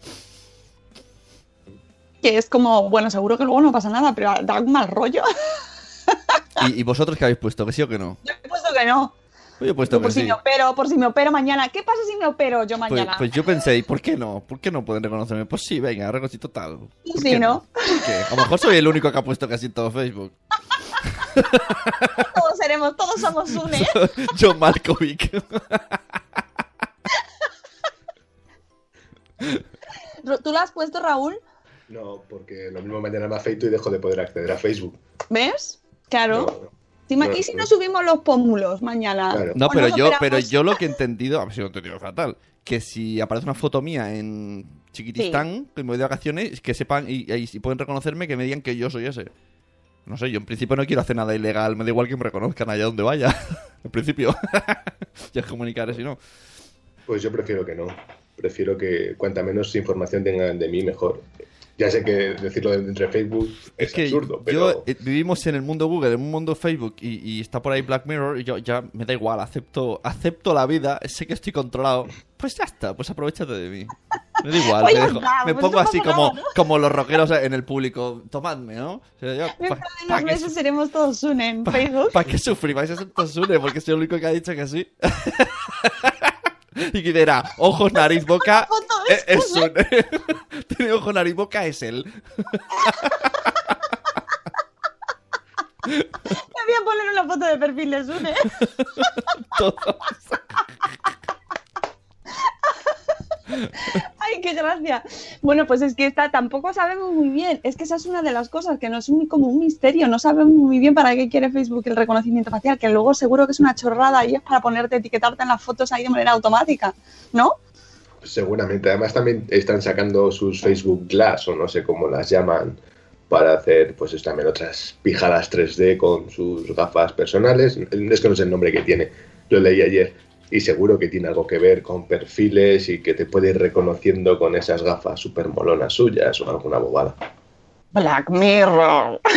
Que es como, bueno, seguro que luego no pasa nada, pero da un mal rollo. (laughs) ¿Y, y vosotros qué habéis puesto? ¿Que sí o que no? Yo he puesto que no. Pues yo he puesto por que si sí. me opero, por si me opero mañana. ¿Qué pasa si me opero yo Pues, mañana? pues yo pensé, ¿y por qué no? ¿Por qué no pueden reconocerme? Pues sí, venga, reconocí total. ¿Por Sí, qué ¿no? ¿Por qué? A lo mejor soy el único que ha puesto casi todo Facebook. (laughs) Todos seremos, todos somos une. (laughs) John Malkovich. ¿Tú lo has puesto, Raúl? No, porque lo mismo mañana me afeito y dejo de poder acceder a Facebook. ¿Ves? Claro. No, Si no, ¿Y si no. nos subimos los pómulos mañana? Claro. No, pero yo, operamos. pero yo lo que he entendido, a ver si lo he entendido fatal, que si aparece una foto mía en Chiquitistán, que me voy de vacaciones, que sepan y, y si pueden reconocerme, que me digan que yo soy ese. No sé, yo en principio no quiero hacer nada ilegal, me da igual que me reconozcan allá donde vaya. (laughs) en principio. (laughs) ya comunicaré si no. Pues yo prefiero que no. Prefiero que cuanta menos información tengan de mí, mejor. Ya sé que decirlo entre Facebook es, Es que absurdo, yo pero eh, vivimos en el mundo Google, en un mundo Facebook y, y está por ahí Black Mirror y yo ya me da igual, acepto, acepto la vida, sé que estoy controlado. Pues ya está, pues aprovechate de mí. Me da igual, Pues me, dejo- está, me pues pongo así como, nada, ¿no? como los rockeros en el público, tomadme, ¿no? O sea, yo, ¿pa- de pa unos meses seremos todos une en Facebook. ¿Para qué sufrir? Vais a ser todos une, porque soy el único que ha dicho que sí. (laughs) y que dirá, ojos, nariz, boca, de es un... (laughs) Tiene ojo, nariz, boca, es él. Me voy a poner una foto de perfil de Sune. (laughs) Todos. (laughs) Ay, qué gracia. Bueno, pues es que esta tampoco sabemos muy bien. Es que esa es una de las cosas que no es como un misterio. No sabemos muy bien para qué quiere Facebook el reconocimiento facial, que luego seguro que es una chorrada y es para ponerte, etiquetarte en las fotos ahí de manera automática, ¿no? seguramente. Además también están sacando sus Facebook Glass o no sé cómo las llaman para hacer pues es también otras pijadas 3D con sus gafas personales. Es que no sé el nombre que tiene. Lo leí ayer y seguro que tiene algo que ver con perfiles y que te puede ir reconociendo con esas gafas super molonas suyas o alguna bobada. Black Mirror. (laughs)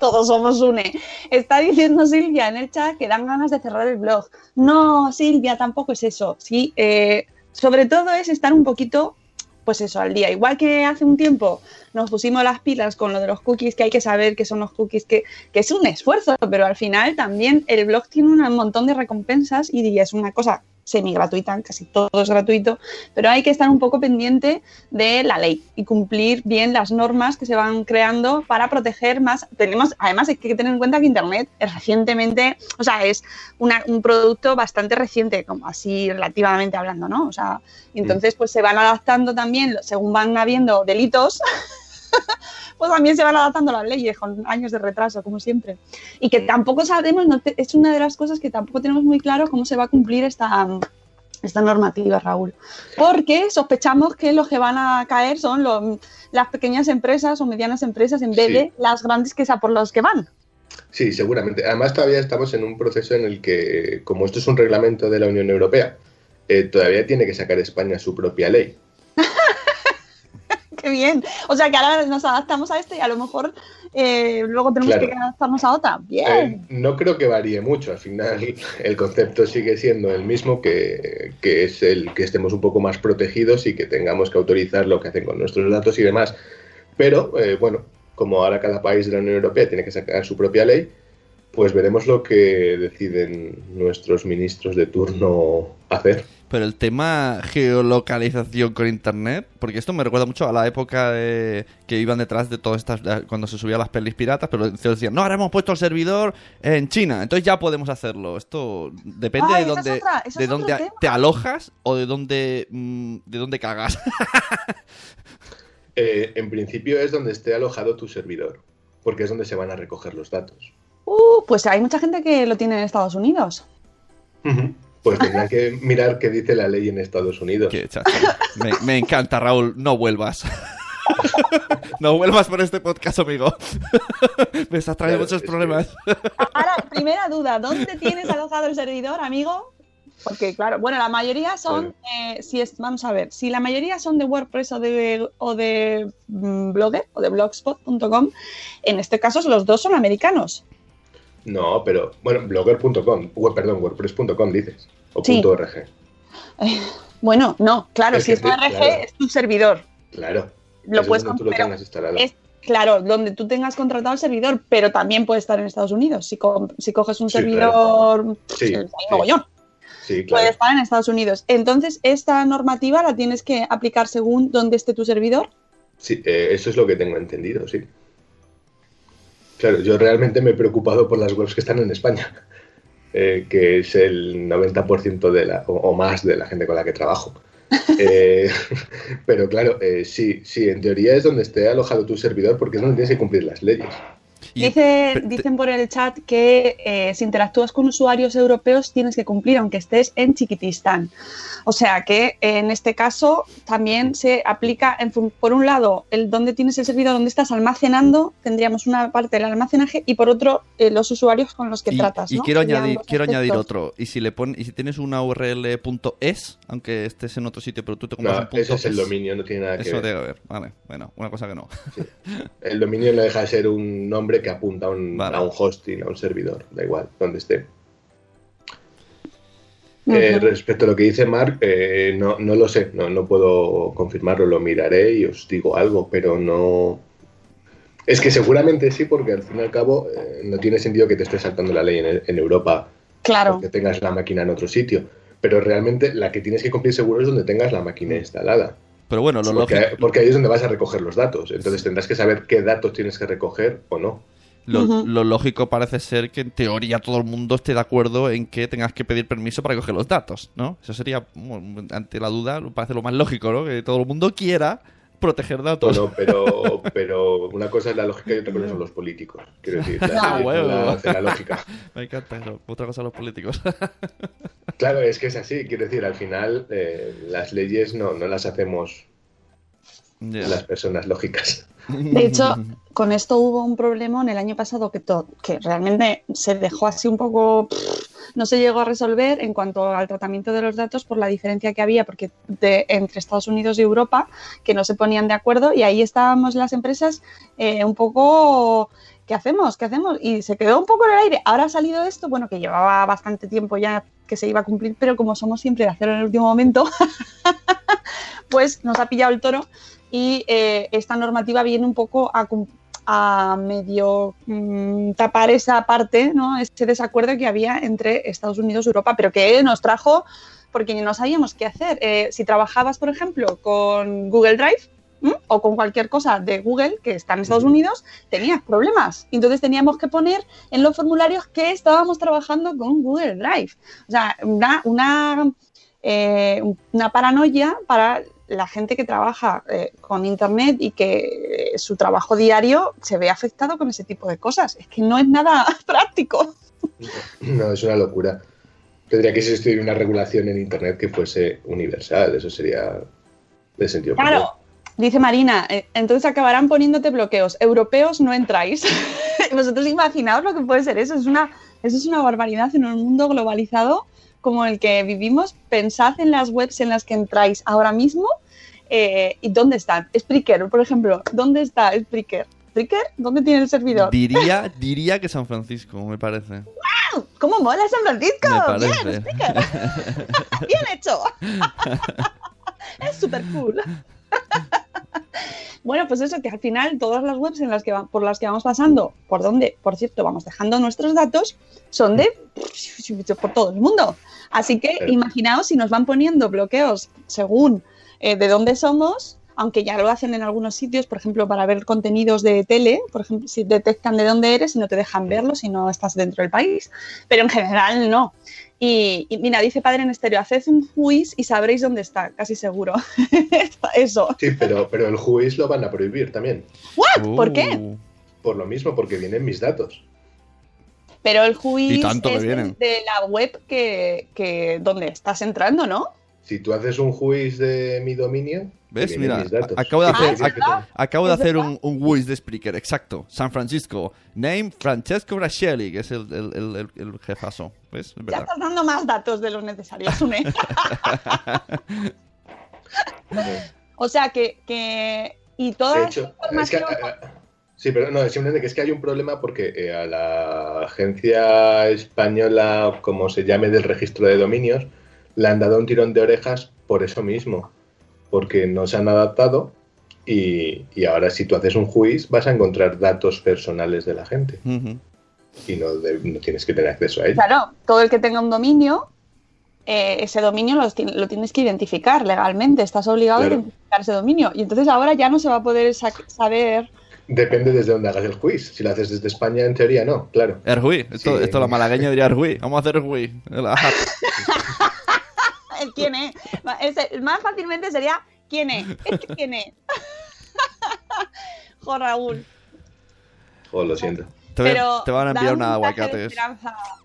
Todos somos une. Está diciendo Silvia en el chat que dan ganas de cerrar el blog. No, Silvia, tampoco es eso. Sí, eh, sobre todo es estar un poquito, pues eso, al día. Igual que hace un tiempo nos pusimos las pilas con lo de los cookies, que hay que saber qué son los cookies, que, que es un esfuerzo, pero al final también el blog tiene un montón de recompensas y es una cosa semi gratuita, casi todo es gratuito, pero hay que estar un poco pendiente de la ley y cumplir bien las normas que se van creando para proteger más. Tenemos, además, hay que tener en cuenta que Internet es recientemente, o sea, es una- un producto bastante reciente, como así relativamente hablando, ¿no? O sea, entonces pues se van adaptando también, según van habiendo delitos, (laughs) (laughs) pues también se van adaptando las leyes con años de retraso, como siempre. Y que tampoco sabemos, no te- es una de las cosas que tampoco tenemos muy claro cómo se va a cumplir esta, esta normativa, Raúl. Porque sospechamos que los que van a caer son los- las pequeñas empresas o medianas empresas en vez Sí. de las grandes que es a por los que van. Sí, seguramente. Además, todavía estamos en un proceso en el que, como esto es un reglamento de la Unión Europea, eh, todavía tiene que sacar España su propia ley. (laughs) Qué bien. O sea que ahora nos adaptamos a esto y a lo mejor eh, luego tenemos Claro. que adaptarnos a otra. Bien. Eh, no creo que varíe mucho. Al final, el concepto sigue siendo el mismo, que, que es el que estemos un poco más protegidos y que tengamos que autorizar lo que hacen con nuestros datos y demás. Pero, eh, bueno, como ahora cada país de la Unión Europea tiene que sacar su propia ley, pues veremos lo que deciden nuestros ministros de turno hacer. Pero el tema geolocalización con internet, porque esto me recuerda mucho a la época de- que iban detrás de todas estas, cuando se subían las pelis piratas, pero decían, no, ahora hemos puesto el servidor en China, entonces ya podemos hacerlo. Esto depende Ay, de es dónde, de dónde tema. te alojas o de dónde, mm, de dónde cagas. (laughs) Eh, en principio es donde esté alojado tu servidor, porque es donde se van a recoger los datos. Uh, pues hay mucha gente que lo tiene en Estados Unidos. Pues tendrán que mirar qué dice la ley en Estados Unidos. Qué. Me, me encanta, Raúl, no vuelvas. no vuelvas por este podcast, amigo. me estás trayendo Claro, muchos que- problemas. Ahora, primera duda, ¿dónde tienes alojado el servidor, amigo? Porque, claro, bueno, la mayoría son, eh, si es, vamos a ver, si la mayoría son de WordPress o de, o de mm, Blogger o de blogspot.com, en este caso los dos son americanos. No, pero bueno, blogger.com, perdón, wordpress.com dices, o Sí. punto .org. Eh, (laughs) bueno, no, claro, Es si es sí, ORG claro. es tu servidor. Claro. Lo puedes es donde tú lo pero tengas instalado. es claro, donde tú tengas contratado el servidor, pero también puede estar en Estados Unidos. Si, co- si coges un Sí, servidor, Sí, hay sí. Sí, puede claro. estar en Estados Unidos. Entonces, esta normativa la tienes que aplicar según donde esté tu servidor. Sí, eh, eso es lo que tengo entendido, sí. Claro, yo realmente me he preocupado por las webs que están en España, (laughs) eh, que es el 90% de la, o, o más de la gente con la que trabajo. (laughs) Eh, (laughs) pero claro, eh, sí, sí, en teoría es donde esté alojado tu servidor porque es donde tienes que cumplir las leyes. Y- Dice, dicen por el chat que eh, si interactúas con usuarios europeos tienes que cumplir aunque estés en Chiquitistán. O sea que eh, en este caso también se aplica, en fun- por un lado, el dónde tienes el servidor, dónde estás almacenando, tendríamos una parte del almacenaje y por otro, eh, los usuarios con los que y, tratas. y ¿no? quiero añadir, quiero añadir otro. Y si le pon, y si tienes una URL .es, aunque estés en otro sitio, pero tú te compras No, un punto ese es el dominio, no tiene nada que Eso ver. debe haber. Vale, bueno, una cosa que no. El dominio no deja de ser un nombre que apunta a un, Vale. a un hosting, a un servidor, da igual, donde esté. Eh, respecto a lo que dice Mark, eh, no, no lo sé, no, no puedo confirmarlo, lo miraré y os digo algo, pero no... Es que seguramente sí, porque al fin y al cabo eh, no tiene sentido que te esté saltando la ley en, en Europa Claro. que tengas la máquina en otro sitio. Pero realmente la que tienes que cumplir seguro es donde tengas la máquina instalada. Pero bueno, lo Porque, lógico, porque ahí es donde vas a recoger los datos. Entonces tendrás que saber qué datos tienes que recoger o no. Lo, lógico parece ser que en teoría todo el mundo esté de acuerdo en que tengas que pedir permiso para coger los datos, ¿no? Eso sería, ante la duda, parece lo más lógico, ¿no? Que todo el mundo quiera proteger datos. Bueno, pero, (laughs) pero una cosa es la lógica y otra cosa son los políticos. Quiero decir, la, (laughs) Ah, la la lógica. (laughs) Me encanta eso. Otra cosa los políticos. Claro, es que es así. Quiero decir, al final eh, las leyes no, no las hacemos las personas lógicas. De hecho, (laughs) con esto hubo un problema en el año pasado que, realmente se dejó así un poco, pff, no se llegó a resolver en cuanto al tratamiento de los datos por la diferencia que había porque de- entre Estados Unidos y Europa, que no se ponían de acuerdo y ahí estábamos las empresas eh, un poco, ¿qué hacemos? ¿Qué hacemos? Y se quedó un poco en el aire. Ahora ha salido esto, bueno, que llevaba bastante tiempo ya que se iba a cumplir, pero como somos siempre de hacerlo en el último momento, (laughs) pues nos ha pillado el toro y eh, esta normativa viene un poco a, medio mm, tapar esa parte, ¿no? ese desacuerdo que había entre Estados Unidos y Europa, pero que nos trajo porque no sabíamos qué hacer. Eh, si trabajabas, por ejemplo, con Google Drive, o con cualquier cosa de Google que está en Estados Unidos, tenías problemas. Entonces teníamos que poner en los formularios que estábamos trabajando con Google Drive. O sea, una, una, eh, una paranoia para la gente que trabaja eh, con Internet y que eh, su trabajo diario se ve afectado con ese tipo de cosas. Es que no es nada (laughs) práctico. No, es una locura. Tendría que existir una regulación en Internet que fuese universal. Eso sería de sentido común. Claro, dice Marina, eh, entonces acabarán poniéndote bloqueos. Europeos no entráis. (laughs) Vosotros imaginaos lo que puede ser eso. Es una, eso es una barbaridad en un mundo globalizado como el que vivimos. Pensad en las webs en las que entráis ahora mismo eh, y dónde están. Spreaker, por ejemplo, ¿dónde está Spreaker? ¿Spreaker? ¿Dónde tiene el servidor? Diría, diría que San Francisco, me parece. ¡Wow! ¿Cómo mola San Francisco? Me Bien. Spreaker. (laughs) (laughs) Bien hecho. (laughs) es súper cool. Bueno, pues eso, que al final todas las webs en las que va- por las que vamos pasando, por donde, por cierto, vamos dejando nuestros datos, son de (laughs) por todo el mundo. Así que imaginaos si nos van poniendo bloqueos según eh, de dónde somos, aunque ya lo hacen en algunos sitios, por ejemplo, para ver contenidos de tele, por ejemplo, si detectan de dónde eres y no te dejan verlo si no estás dentro del país, pero en general no. Y, y mira, dice Padre en Estéreo, haced un quiz y sabréis dónde está, casi seguro. (laughs) Eso. Sí, pero, pero el juiz lo van a prohibir también. ¿What? ¿Por qué? Uh, Por lo mismo, porque vienen mis datos. Pero el juiz es de la web que, que donde estás entrando, ¿no? Si tú haces un juiz de mi dominio, ¿Ves? Mira, acabo de ¿Qué hacer, ac- acabo de ¿Es hacer un, un voice de Spreaker, exacto. San Francisco. Name Francesco Brachelli, que es el, el, el, jefazo. ¿Ves? Es Ya estás dando más datos de los necesarios, Sune. (laughs) o sea que, que y toda De esa hecho, es que, ah, sí, pero no, simplemente que es que hay un problema porque eh, a la agencia española, como se llame, del registro de dominios, le han dado un tirón de orejas por eso mismo, porque no se han adaptado y, y ahora si tú haces un juiz vas a encontrar datos personales de la gente Ujú. y no, de- no tienes que tener acceso a ellos. Claro, todo el que tenga un dominio, eh, ese dominio lo, lo tienes que identificar legalmente, estás obligado Claro. a identificar ese dominio. Y entonces ahora ya no se va a poder sac- saber. Depende desde dónde hagas el juiz. Si lo haces desde España, en teoría no, claro. Erhui. Esto, Sí. esto la malagueña diría Erhui. Vamos a hacer. El ajá. (laughs) el quién es. Ese- más fácilmente sería quién es. Es que quién es. (laughs) Jo, Raúl. Oh, lo siento. Te, Pero te van a enviar un una aguacates.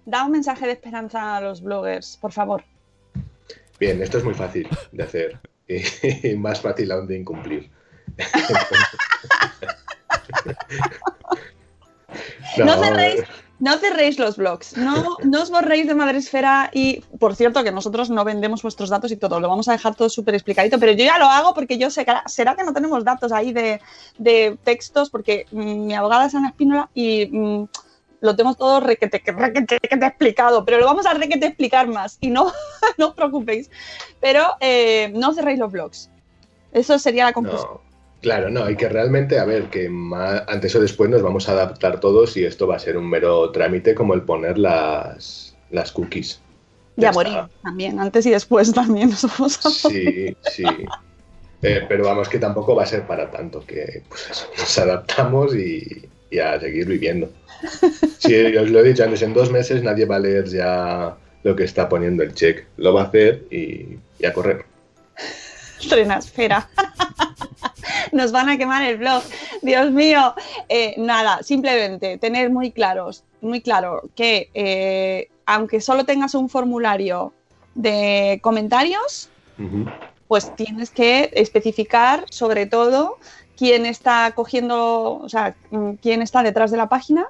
Da un mensaje de esperanza a los bloggers, por favor. Bien, esto es muy fácil de hacer y, (laughs) más fácil aún de incumplir. (laughs) No cerréis, no cerréis los blogs, no, no os borréis de Madresfera y, por cierto, que nosotros no vendemos vuestros datos y todo, lo vamos a dejar todo súper explicadito, pero yo ya lo hago porque yo sé será que no tenemos datos ahí de, de textos, porque mm, mi abogada es Ana Espínola y mm, lo tengo todo requete, requete, requete explicado, pero lo vamos a requete explicar más y no, (laughs) no os preocupéis, pero eh, no cerréis los blogs. Eso sería la conclusión. Claro, no, hay que realmente, a ver, que antes o después nos vamos a adaptar todos y esto va a ser un mero trámite como el poner las, las cookies. Y a morir también, antes y después también nos vamos a Sí, sí. Eh, pero vamos, que tampoco va a ser para tanto, que pues eso, nos adaptamos y, y a seguir viviendo. Sí, os lo he dicho antes, en dos meses nadie va a leer ya lo que está poniendo el check. Lo va a hacer y, y a correr. Estrenasfera. (laughs) Nos van a quemar el blog. Dios mío. Eh, nada, simplemente tener muy claros, muy claro que eh, aunque solo tengas un formulario de comentarios, pues tienes que especificar sobre todo quién está cogiendo, o sea, mm, quién está detrás de la página,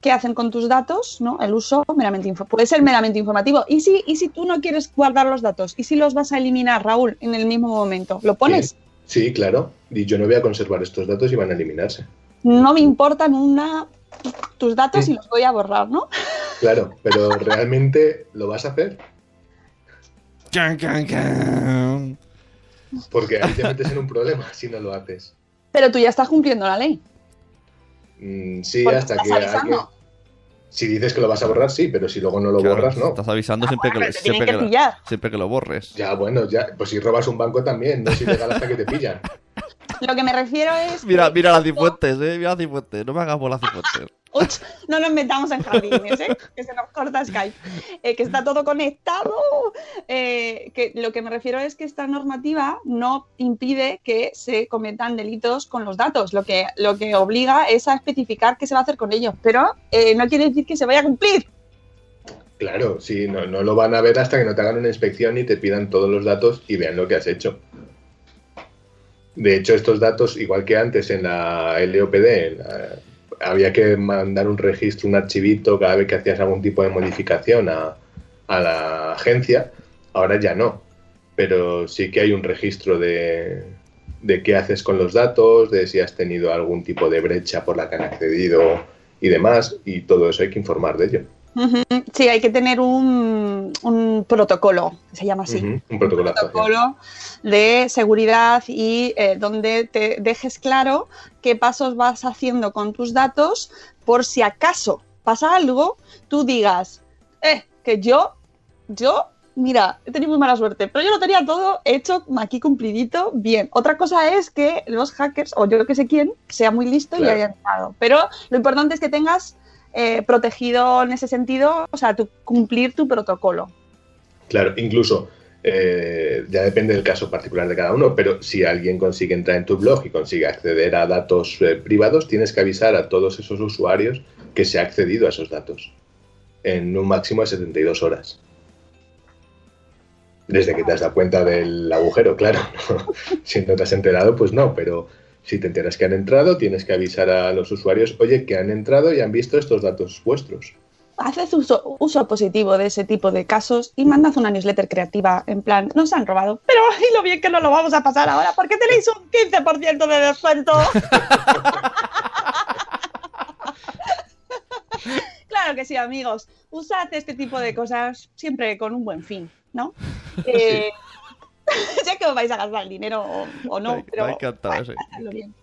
qué hacen con tus datos, ¿no? El uso meramente puede ser meramente informativo. ¿Y si, y si tú no quieres guardar los datos? ¿Y si los vas a eliminar, Raúl, en el mismo momento? ¿Lo pones? Sí, claro. Y yo no voy a conservar estos datos y van a eliminarse. No me importan una tus datos y los voy a borrar, ¿no? Claro, pero (laughs) realmente lo vas a hacer. Porque ahí te metes en un problema si no lo haces. Pero tú ya estás cumpliendo la ley. Mm, sí, Porque hasta que alguien- Si dices que lo vas a borrar, sí, pero si luego no lo Claro, borras, no. Estás avisando siempre, que, bueno, siempre, que siempre que lo borres. Ya, bueno, ya. Pues si robas un banco también, no es ilegal hasta que te pillan. (laughs) Lo que me refiero es. Mira, mira las cifuentes, eh. Mira las cifuentes. No me hagas por las cifuentes. Uch, no nos metamos en jardines, ¿eh? (laughs) que se nos corta Skype. Eh, que está todo conectado. Eh, que lo que me refiero es que esta normativa no impide que se cometan delitos con los datos. Lo que, lo que obliga es a especificar qué se va a hacer con ellos. Pero eh, no quiere decir que se vaya a cumplir. Claro, sí, no, no lo van a ver hasta que no te hagan una inspección y te pidan todos los datos y vean lo que has hecho. De hecho, estos datos, igual que antes en la LOPD, en la- había que mandar un registro, un archivito cada vez que hacías algún tipo de modificación a, a la agencia, ahora ya no. Pero sí que hay un registro de, de qué haces con los datos, de si has tenido algún tipo de brecha por la que han accedido y demás, y todo eso hay que informar de ello. Sí, hay que tener un, un protocolo, se llama así. Un protocolo de actuación. protocolo de seguridad y eh, donde te dejes claro qué pasos vas haciendo con tus datos por si acaso pasa algo, tú digas, eh, que yo, yo, mira, he tenido muy mala suerte, pero yo lo tenía todo hecho aquí cumplidito, bien. Otra cosa es que los hackers, o yo que sé quién, sea muy listo y haya entrado. Pero lo importante es que tengas eh, protegido en ese sentido, o sea, tu, cumplir tu protocolo. Claro, incluso eh, ya depende del caso particular de cada uno, pero si alguien consigue entrar en tu blog y consigue acceder a datos eh, privados, tienes que avisar a todos esos usuarios que se ha accedido a esos datos en un máximo de 72 horas. Desde que te has dado cuenta del agujero, claro. (laughs) si no te has enterado, pues no, pero si te enteras que han entrado, tienes que avisar a los usuarios, oye, que han entrado y han visto estos datos vuestros. Haced uso, uso positivo de ese tipo de casos y mandad una newsletter creativa en plan, nos han robado, pero ay, lo bien que nos lo vamos a pasar ahora porque tenéis un 15% de descuento. (laughs) claro que sí, amigos. Usad este tipo de cosas siempre con un buen fin, ¿no? (laughs) Eh, (laughs) ya que os vais a gastar el dinero o, o no, Me- pero me bueno, bien.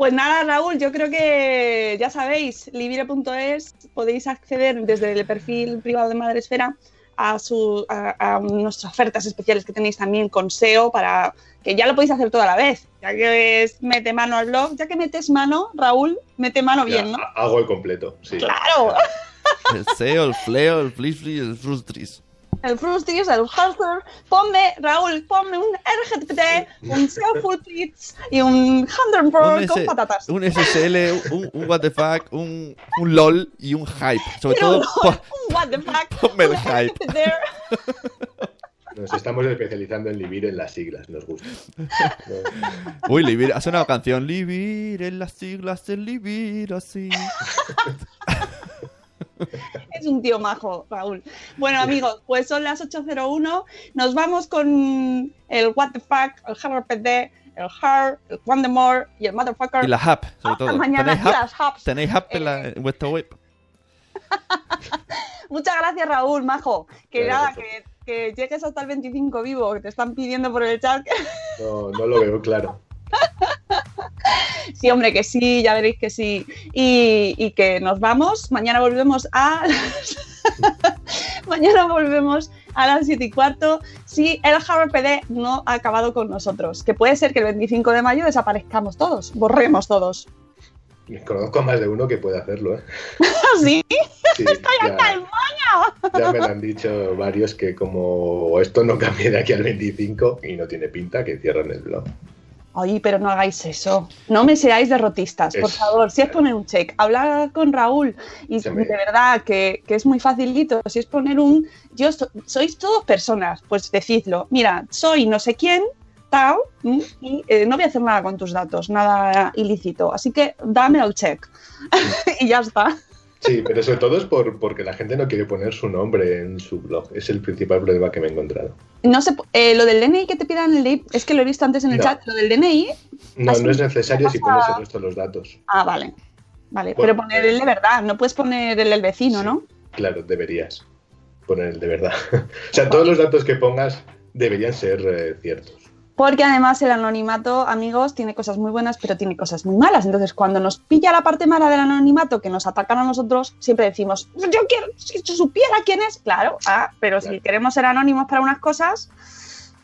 Pues nada, Raúl, yo creo que ya sabéis, libire.es podéis acceder desde el perfil privado de Madresfera a, su, a, a nuestras ofertas especiales que tenéis también con SEO para que ya lo podéis hacer toda la vez, ya que es mete mano al blog, ya que metes mano, Raúl, mete mano Ya, bien, ¿no? ha- Hago el completo, sí. Claro. (laughs) El SEO, el fleo, el flisfli, el frustris. El Frustis, el Hustler, ponme, Raúl, ponme un RGPT, un SEO Full Pleats y un Hindenburg Un, con S- patatas. un SSL, un, un what the fuck, un, un LOL y un hype. Sobre Pero todo, un what the fuck, ponme el hype. (laughs) Nos estamos especializando en Libir en las siglas, nos gusta. (laughs) Uy, Libir, ha sonado canción. Libir en las siglas de Libir así. (laughs) (laughs) Es un tío majo, Raúl. Bueno, amigos, pues son las 8.01. Nos vamos con el What the fuck, el RPD, el Hard, el Wandemore y el Motherfucker. Y la hub, sobre Hasta todo. mañana, ¿Tenéis hub? las hubs. ¿Tenéis hub en, la, en vuestra web? (laughs) Muchas gracias, Raúl, majo. Que Claro, nada, que, que llegues hasta el 25 vivo, que te están pidiendo por el chat. No, no lo veo claro. Sí, hombre, que sí, ya veréis que sí. Y, y que nos vamos. Mañana volvemos a. (laughs) Mañana volvemos a las 7 y cuarto. Si el RPD no ha acabado con nosotros. Que puede ser que el 25 de mayo desaparezcamos todos, borremos todos. Conozco a más de uno que puede hacerlo, ¿eh? (laughs) ¿Sí? (laughs) Sí, ¡Estoy ya, hasta el moño! ya me lo han dicho varios que como esto no cambie de aquí al 25 y no tiene pinta, que cierran el blog. Oye, pero no hagáis eso. No me seáis derrotistas, por Es- favor. Si es poner un check, hablar con Raúl. Y me- de verdad que, que es muy facilito. Si es poner un. Yo so- sois todos personas, pues decidlo. Mira, soy no sé quién, tal, y eh, no voy a hacer nada con tus datos, nada ilícito. Así que dame el check. (laughs) y ya está. Sí, pero sobre todo es por, porque la gente no quiere poner su nombre en su blog. Es el principal problema que me he encontrado. No sé, eh, lo del DNI que te pidan el DNI, es que lo he visto antes en el No. chat. Lo del DNI. No, no es necesario si pones el resto de los datos. Ah, vale. Vale, Bueno, pero poner el de verdad, no puedes poner el del vecino, Sí. ¿no? Claro, deberías poner el de verdad. (laughs) o sea, todos los datos que pongas deberían ser eh, ciertos. Porque además el anonimato, amigos, tiene cosas muy buenas, pero tiene cosas muy malas. Entonces, cuando nos pilla la parte mala del anonimato, que nos atacan a nosotros, siempre decimos, yo quiero, si yo supiera quién es, claro, ah, pero si queremos ser anónimos para unas cosas,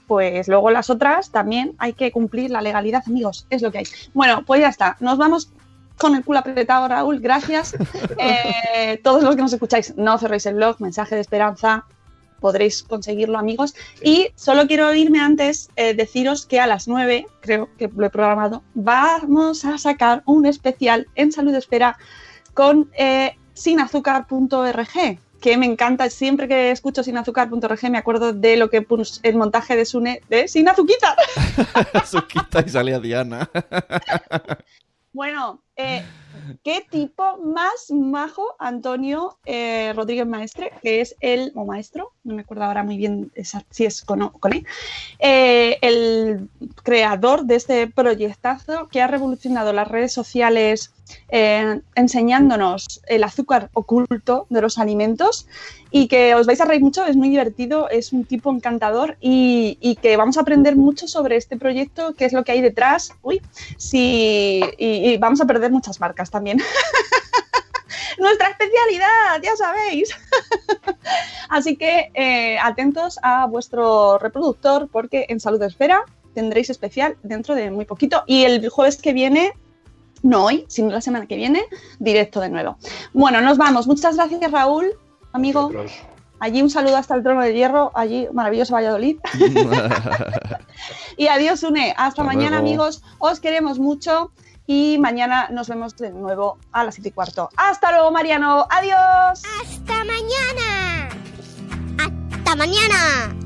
pues luego las otras también hay que cumplir la legalidad, amigos, es lo que hay. Bueno, pues ya está, nos vamos con el culo apretado, Raúl, gracias. (laughs) Eh, todos los que nos escucháis, no cerréis el blog, mensaje de esperanza, podréis conseguirlo, amigos. Y solo quiero irme antes, eh, deciros que a las 9, creo que lo he programado, vamos a sacar un especial en Salud Espera con eh, sinazúcar.org que me encanta, siempre que escucho sinazúcar.org me acuerdo de lo que puso el montaje de Sune de Sin Azuquita. Azuquita (laughs) y salía Diana. (laughs) bueno, eh, qué tipo más majo Antonio eh, Rodríguez Maestre, que es el, o maestro, no me acuerdo ahora muy bien si es con, con él, eh, el creador de este proyectazo que ha revolucionado las redes sociales eh, enseñándonos el azúcar oculto de los alimentos y que os vais a reír mucho, es muy divertido, es un tipo encantador y, que vamos a aprender mucho sobre este proyecto, qué es lo que hay detrás, uy, sí, y, y vamos a perder muchas marcas también. (laughs) Nuestra especialidad, ya sabéis. (laughs) Así que eh, atentos a vuestro reproductor porque en Salud Esfera tendréis especial dentro de muy poquito y el jueves que viene no hoy, sino la semana que viene, directo de nuevo. Bueno, nos vamos. Muchas gracias, Raúl, amigo. Allí un saludo hasta el trono de hierro, allí maravilloso Valladolid. (laughs) y adiós, Une. Hasta, hasta mañana, luego. amigos. Os queremos mucho y mañana nos vemos de nuevo a las 7 y cuarto. Hasta luego, Mariano. Adiós. Hasta mañana. Hasta mañana.